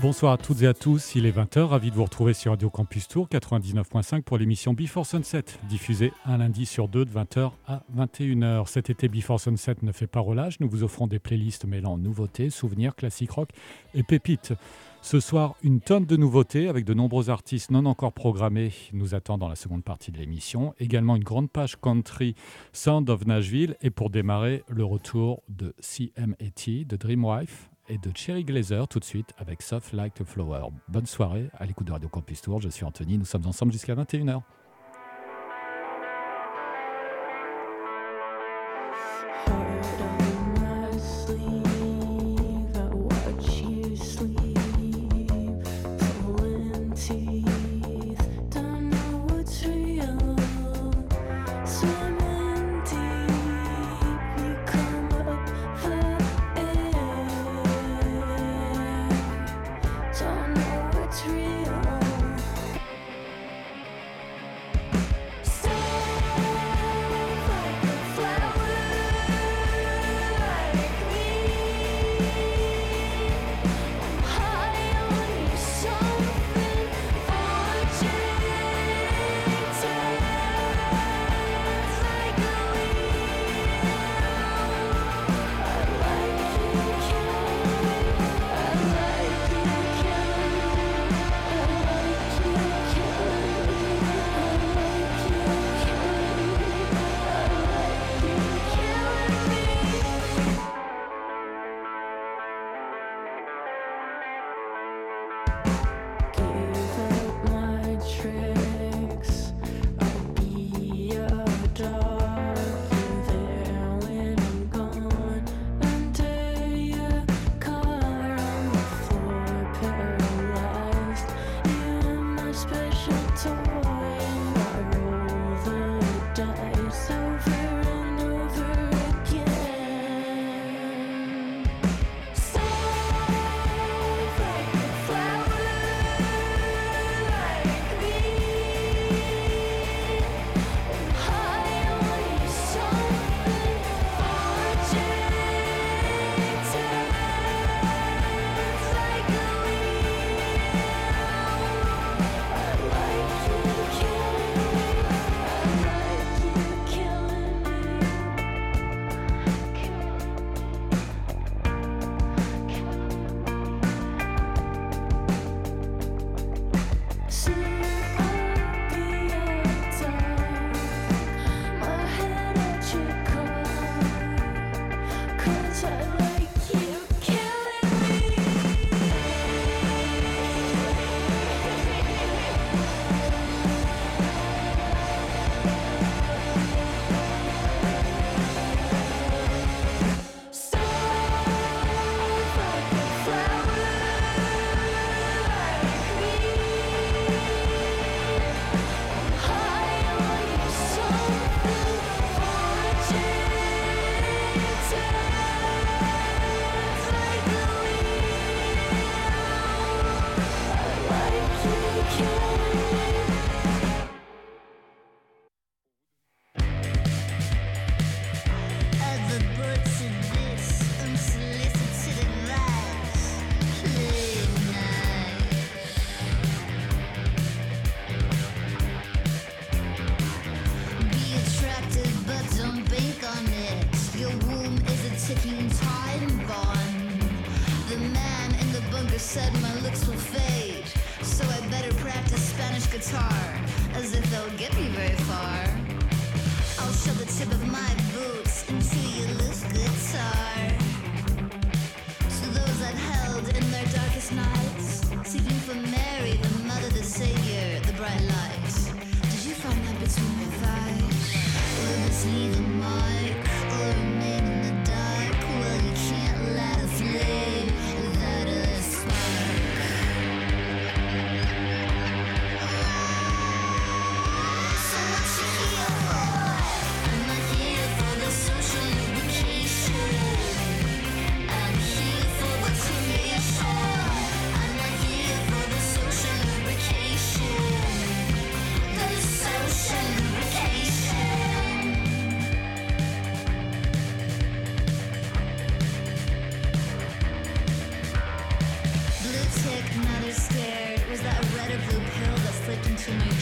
Bonsoir à toutes et à tous, il est 20h, ravi de vous retrouver sur Radio Campus Tour 99.5 pour l'émission Before Sunset, diffusée un lundi sur deux de 20h à 21h. Cet été, Before Sunset ne fait pas relâche, nous vous offrons des playlists mêlant nouveautés, souvenirs, classiques rock et pépites. Ce soir, une tonne de nouveautés avec de nombreux artistes non encore programmés nous attendent dans la seconde partie de l'émission. Également une grande page country Sound of Nashville et pour démarrer, le retour de CMAT, de Dreamwife et de Cherry Glazer tout de suite avec Soft Like a Flower. Bonne soirée à l'écoute de Radio Campus Tour. Je suis Anthony. Nous sommes ensemble jusqu'à 21h. to me.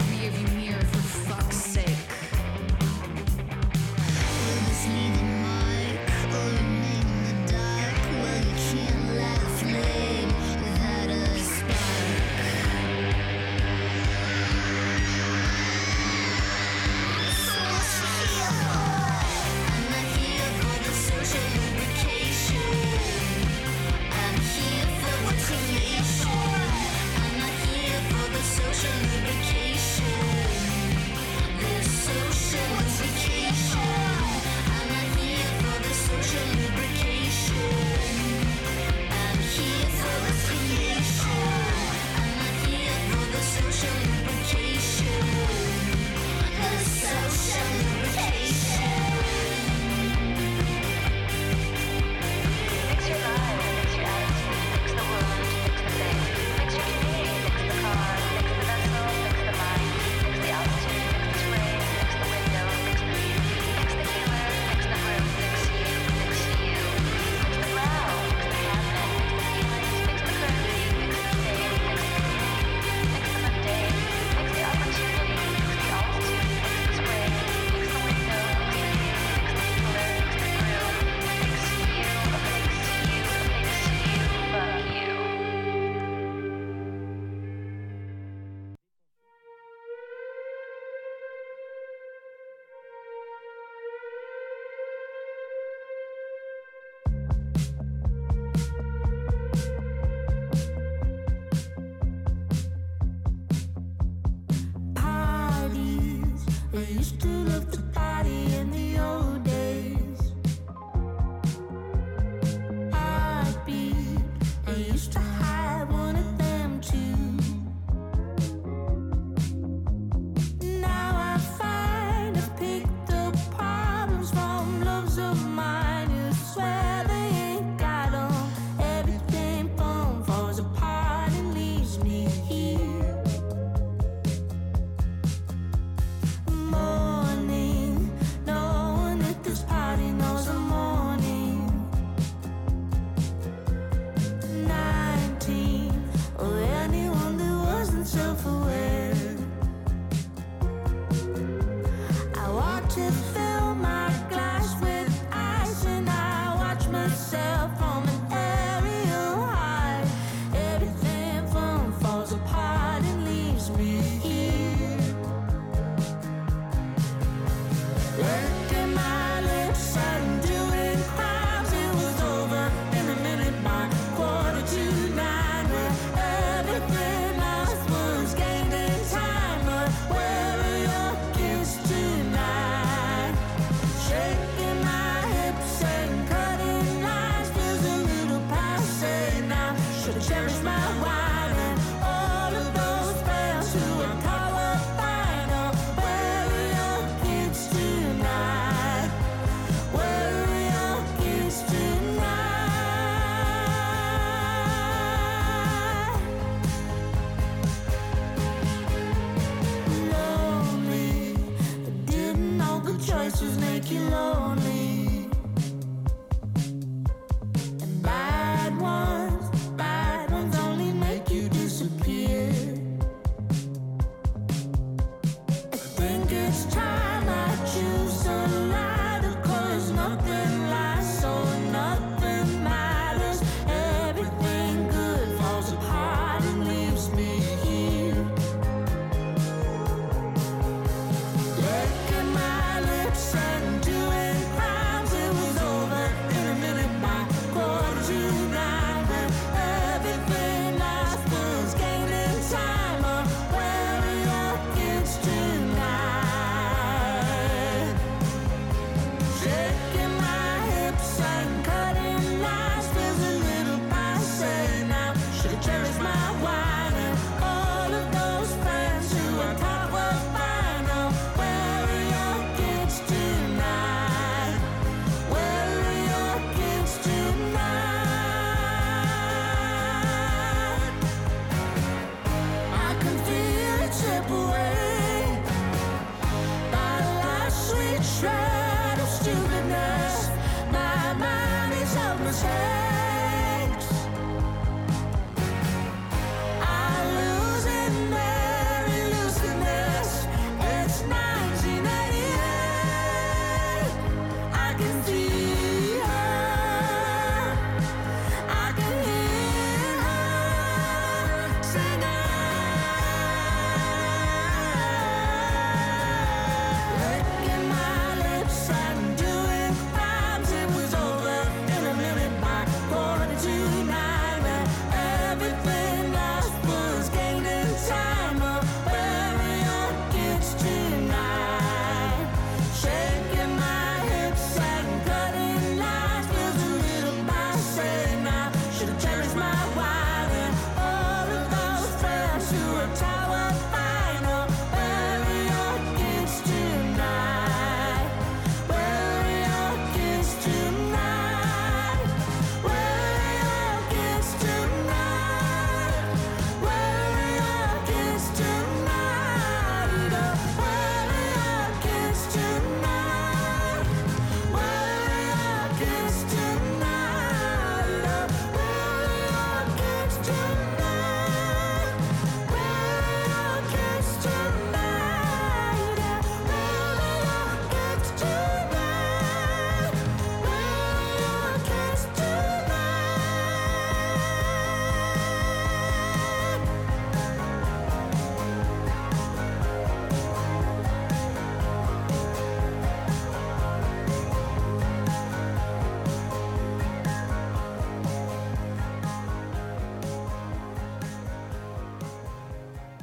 the rearview mirror.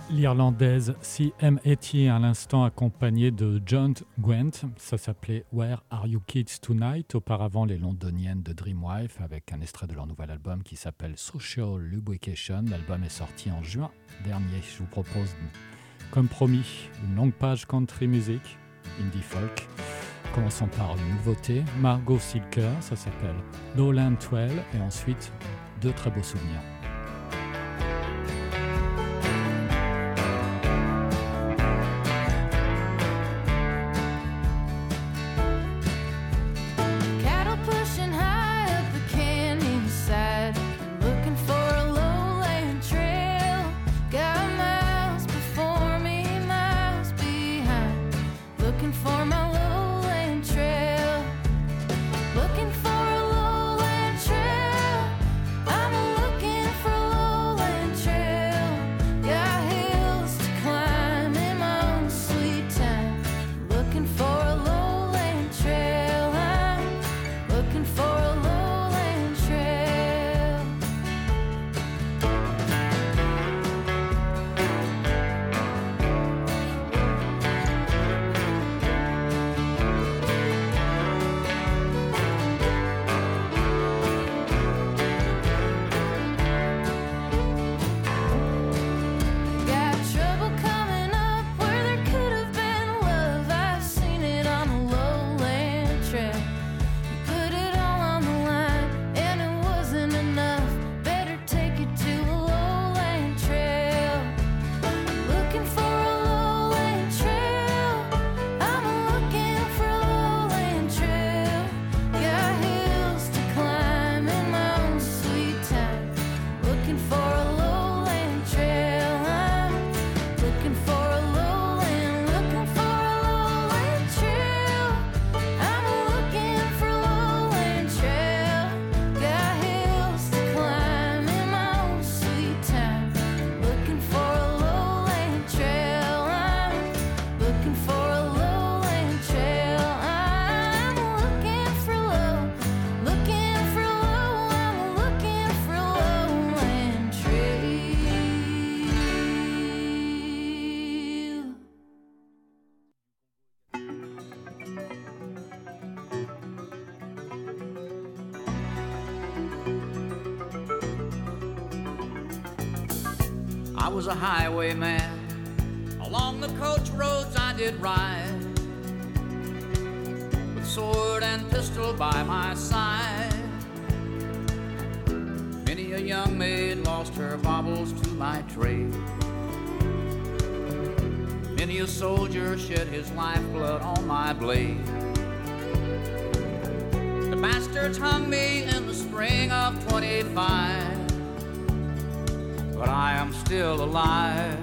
L'irlandaise CMAT à l'instant accompagnée de John Gwent. Ça s'appelait Where Are You Kids Tonight? Auparavant, les londoniennes de Dreamwife avec un extrait de leur nouvel album qui s'appelle Social Lubrication. L'album est sorti en juin dernier. Je vous propose, comme promis, une longue page country music, indie folk. Commençons par une nouveauté, Margot Silker, ça s'appelle Lowland 12 et ensuite deux très beaux souvenirs. Highwayman. Along the coach roads I did ride, with sword and pistol by my side. Many a young maid lost her baubles to my trade. Many a soldier shed his lifeblood on my blade. Still alive.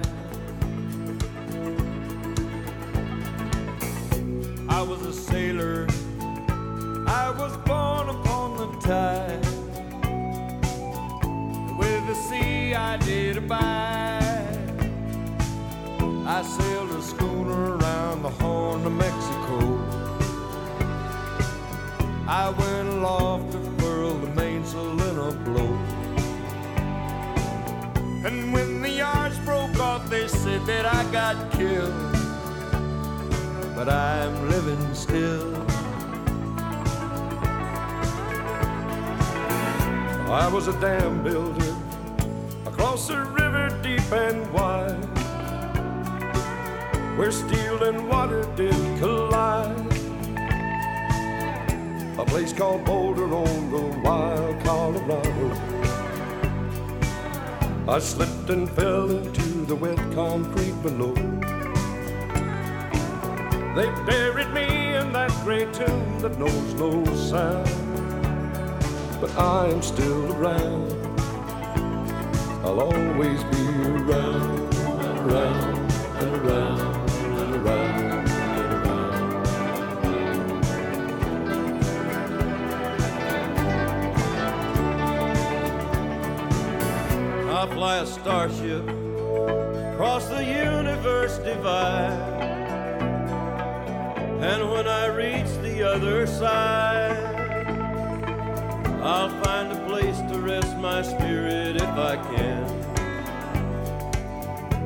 I was a sailor, I was born upon the tide. With the sea I did abide. I sailed a schooner around the Horn of Mexico. I went aloft got killed. But I'm living still. I was a dam builder across a river deep and wide, where steel and water did collide. A place called Boulder on the wild Colorado. I slipped and fell into the wet concrete below. They buried me in that great tomb that knows no sound. But I am still around. I'll always be around, and around, and around, and around. I fly a starship divide. And when I reach the other side, I'll find a place to rest my spirit if I can.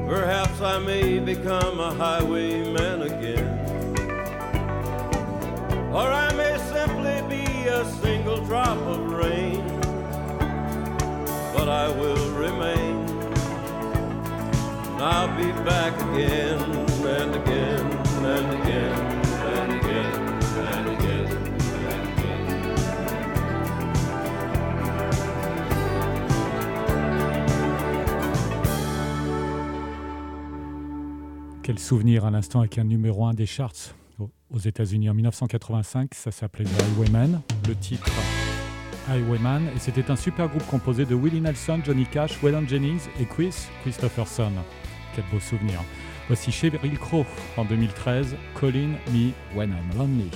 Perhaps I may become a highwayman again. Or I may simply be a single drop of rain, but I will remain. I'll be back again and again and again and again and again and again. Quel souvenir à l'instant avec un numéro 1 des charts aux États-Unis en 1985, ça s'appelait The Highwayman, le titre Highwayman, et c'était un super groupe composé de Willie Nelson, Johnny Cash, Waylon Jennings et Chris Christopherson quel beau souvenir. Voici Cheryl Crow en 2013, Calling Me When I'm Lonely.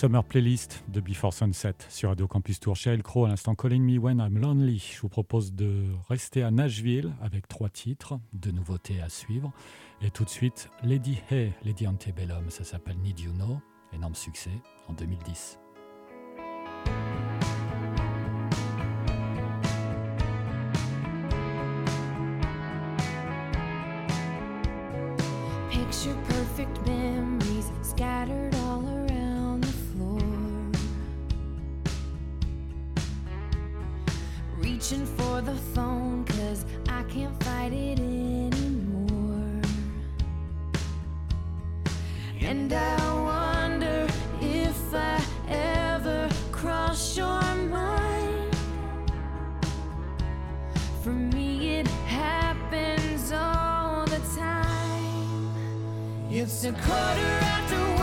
Summer Playlist de Before Sunset sur Radio Campus Tour. Cheryl Crow, à l'instant Calling Me When I'm Lonely. Je vous propose de rester à Nashville avec trois titres de nouveautés à suivre. Et tout de suite, Lady Hey, Lady Antebellum, ça s'appelle Need You Know, énorme succès en 2010. Picture perfect And I wonder if I ever cross your mind. For me, it happens all the time. It's a quarter after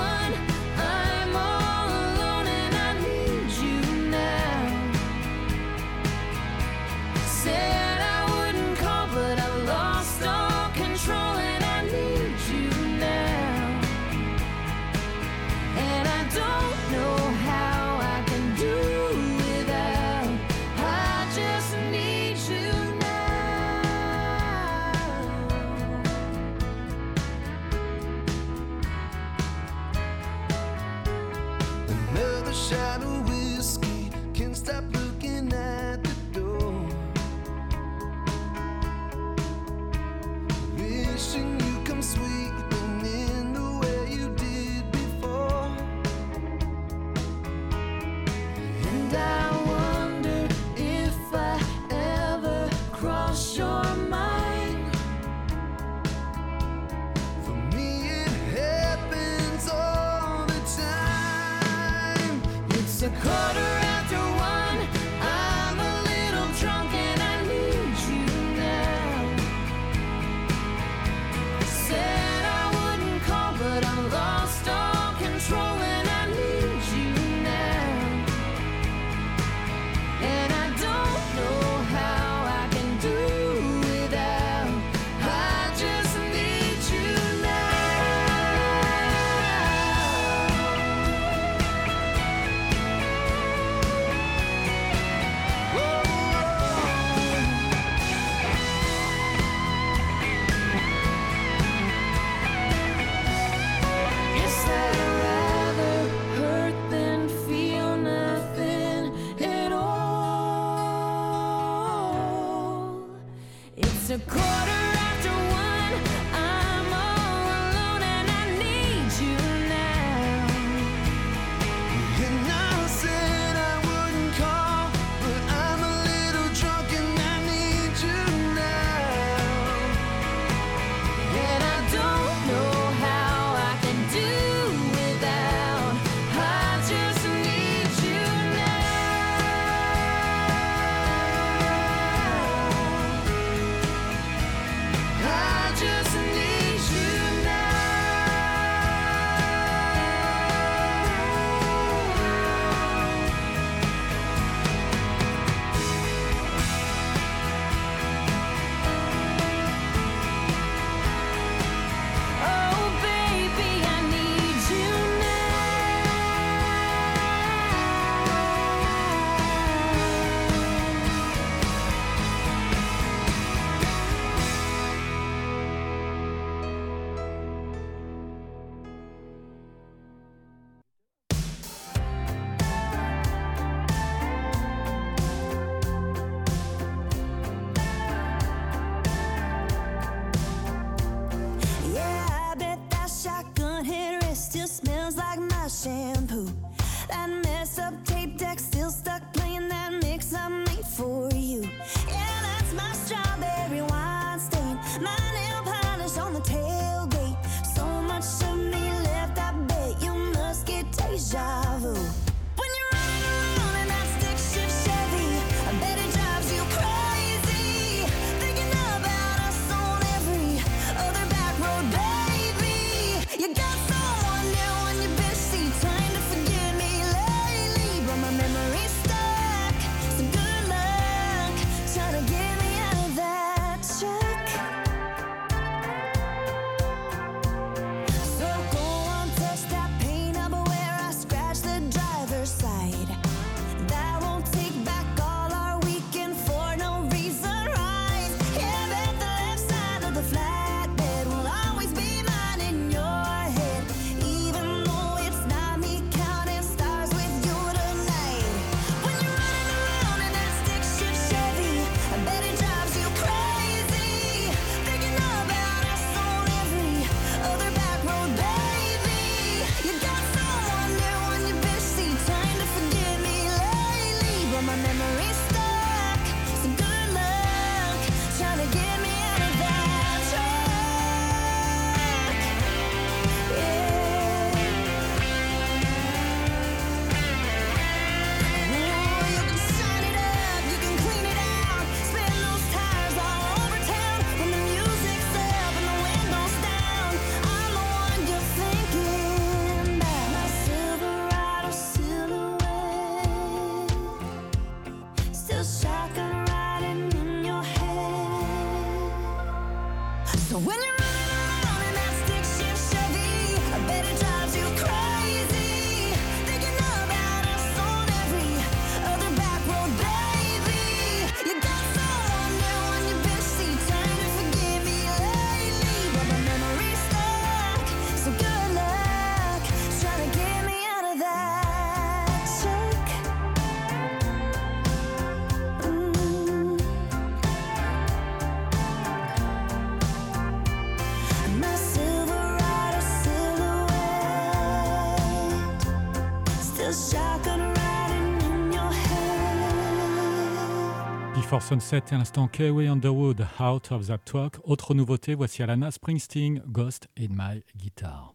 Sunset et à l'instant Kiwi Underwood, Out of That Talk. Autre nouveauté, voici Alana Springsteen, Ghost in My Guitar.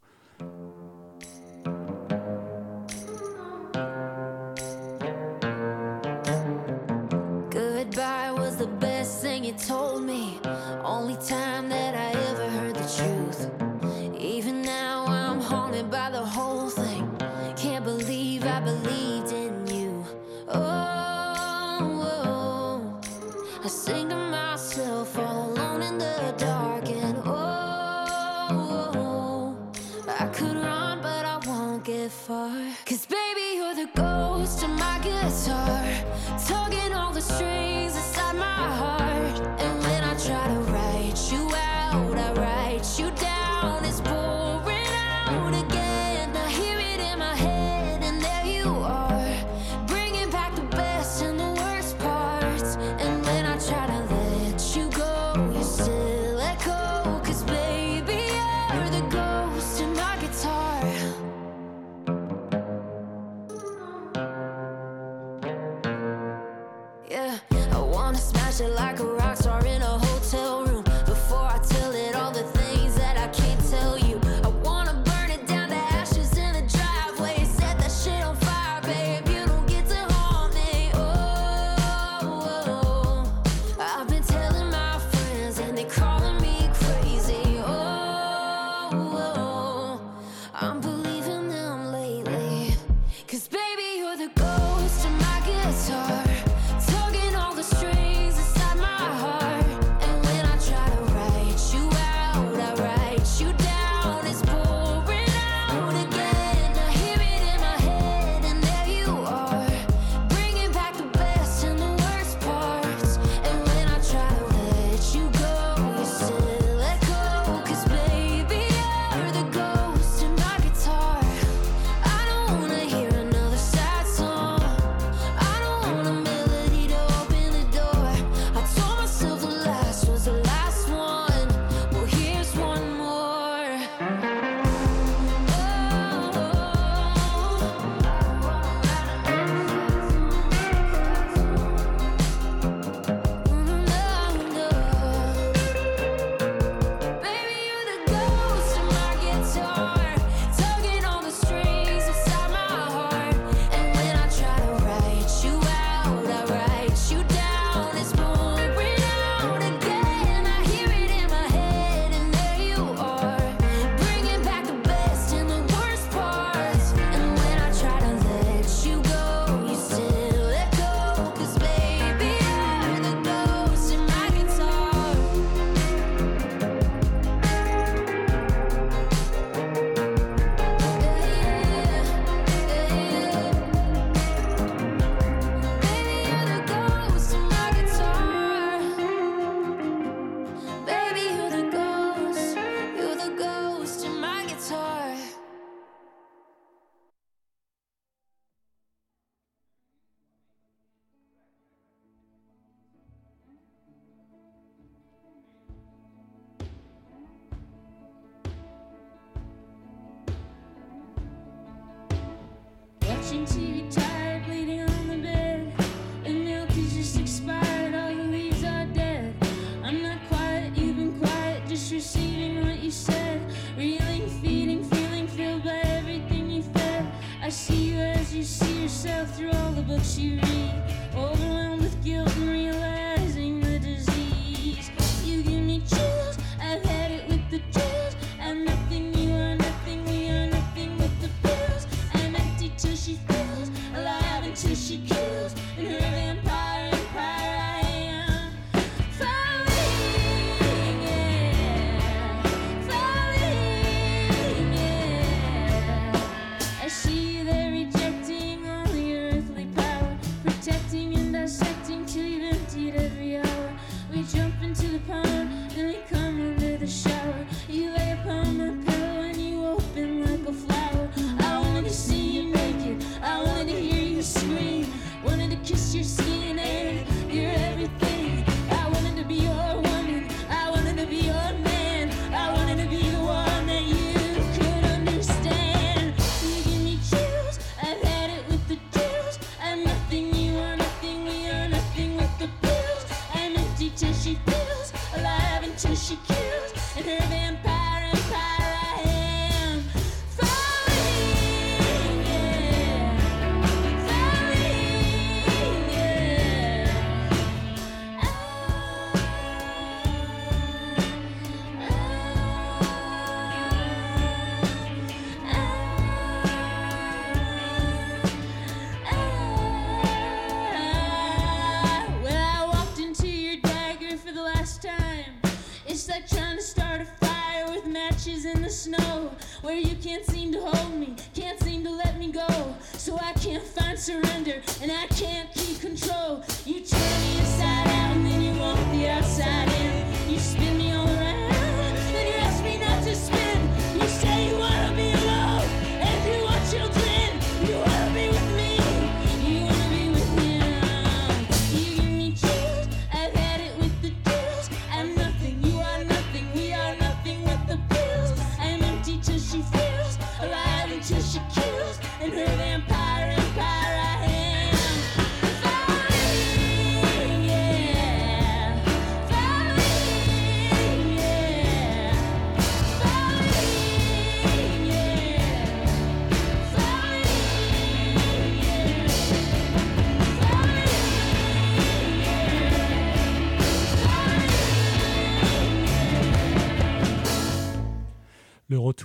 Goodbye was the best thing you told me. Only time that I ever heard the truth. see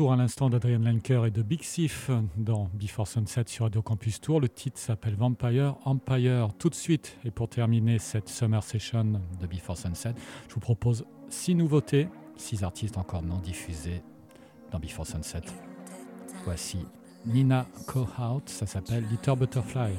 à l'instant d'Adrian Lenker et de Big Sif dans Before Sunset sur Radio Campus Tour. Le titre s'appelle Vampire Empire. Tout de suite, et pour terminer cette summer session de Before Sunset, je vous propose six nouveautés, six artistes encore non diffusés dans Before Sunset. Voici Nina Cohout, ça s'appelle Little Butterfly.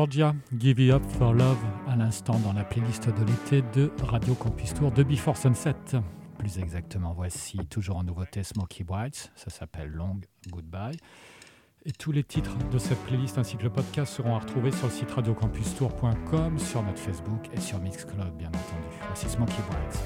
Georgia, Give It Up for Love, à l'instant dans la playlist de l'été de Radio Campus Tour de Before Sunset. Plus exactement, voici toujours en nouveauté Smoky Brights, ça s'appelle Long Goodbye. Et tous les titres de cette playlist ainsi que le podcast seront à retrouver sur le site radiocampustour.com, sur notre Facebook et sur Mixcloud bien entendu. Voici Smoky Brights.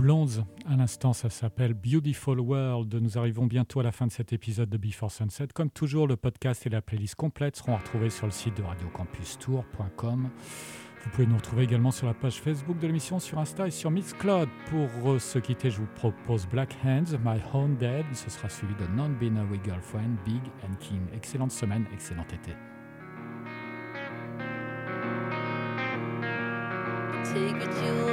Blondes. À l'instant, ça s'appelle Beautiful World. Nous arrivons bientôt à la fin de cet épisode de Before Sunset. Comme toujours, le podcast et la playlist complète seront retrouvés sur le site de radiocampustour.com. Vous pouvez nous retrouver également sur la page Facebook de l'émission, sur Insta et sur Mixcloud. Pour euh, se quitter, je vous propose Black Hands, My Own Dead. Ce sera suivi de Non-Binary Girlfriend, Big and King. Excellente semaine, excellent été. Take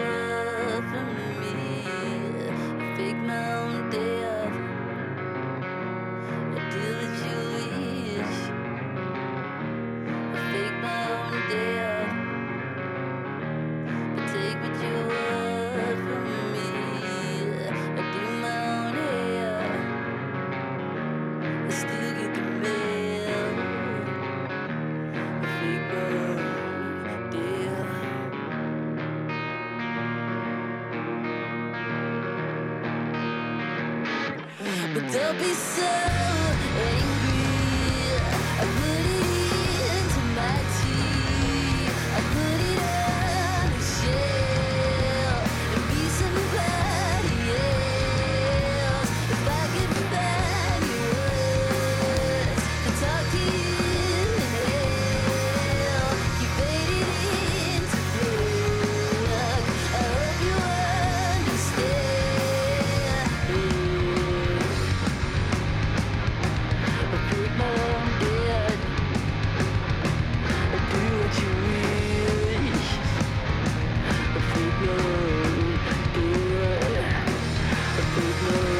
Lord.